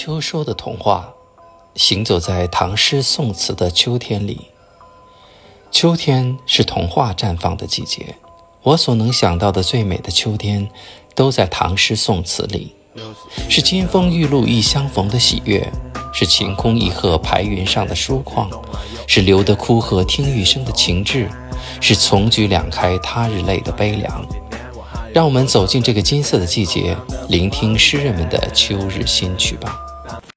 秋收的童话，行走在唐诗宋词的秋天里。秋天是童话绽放的季节，我所能想到的最美的秋天，都在唐诗宋词里。是金风玉露一相逢的喜悦，是晴空一鹤排云上的疏旷，是留得枯荷听雨声的情致，是从菊两开他日泪的悲凉。让我们走进这个金色的季节，聆听诗人们的秋日新曲吧。down.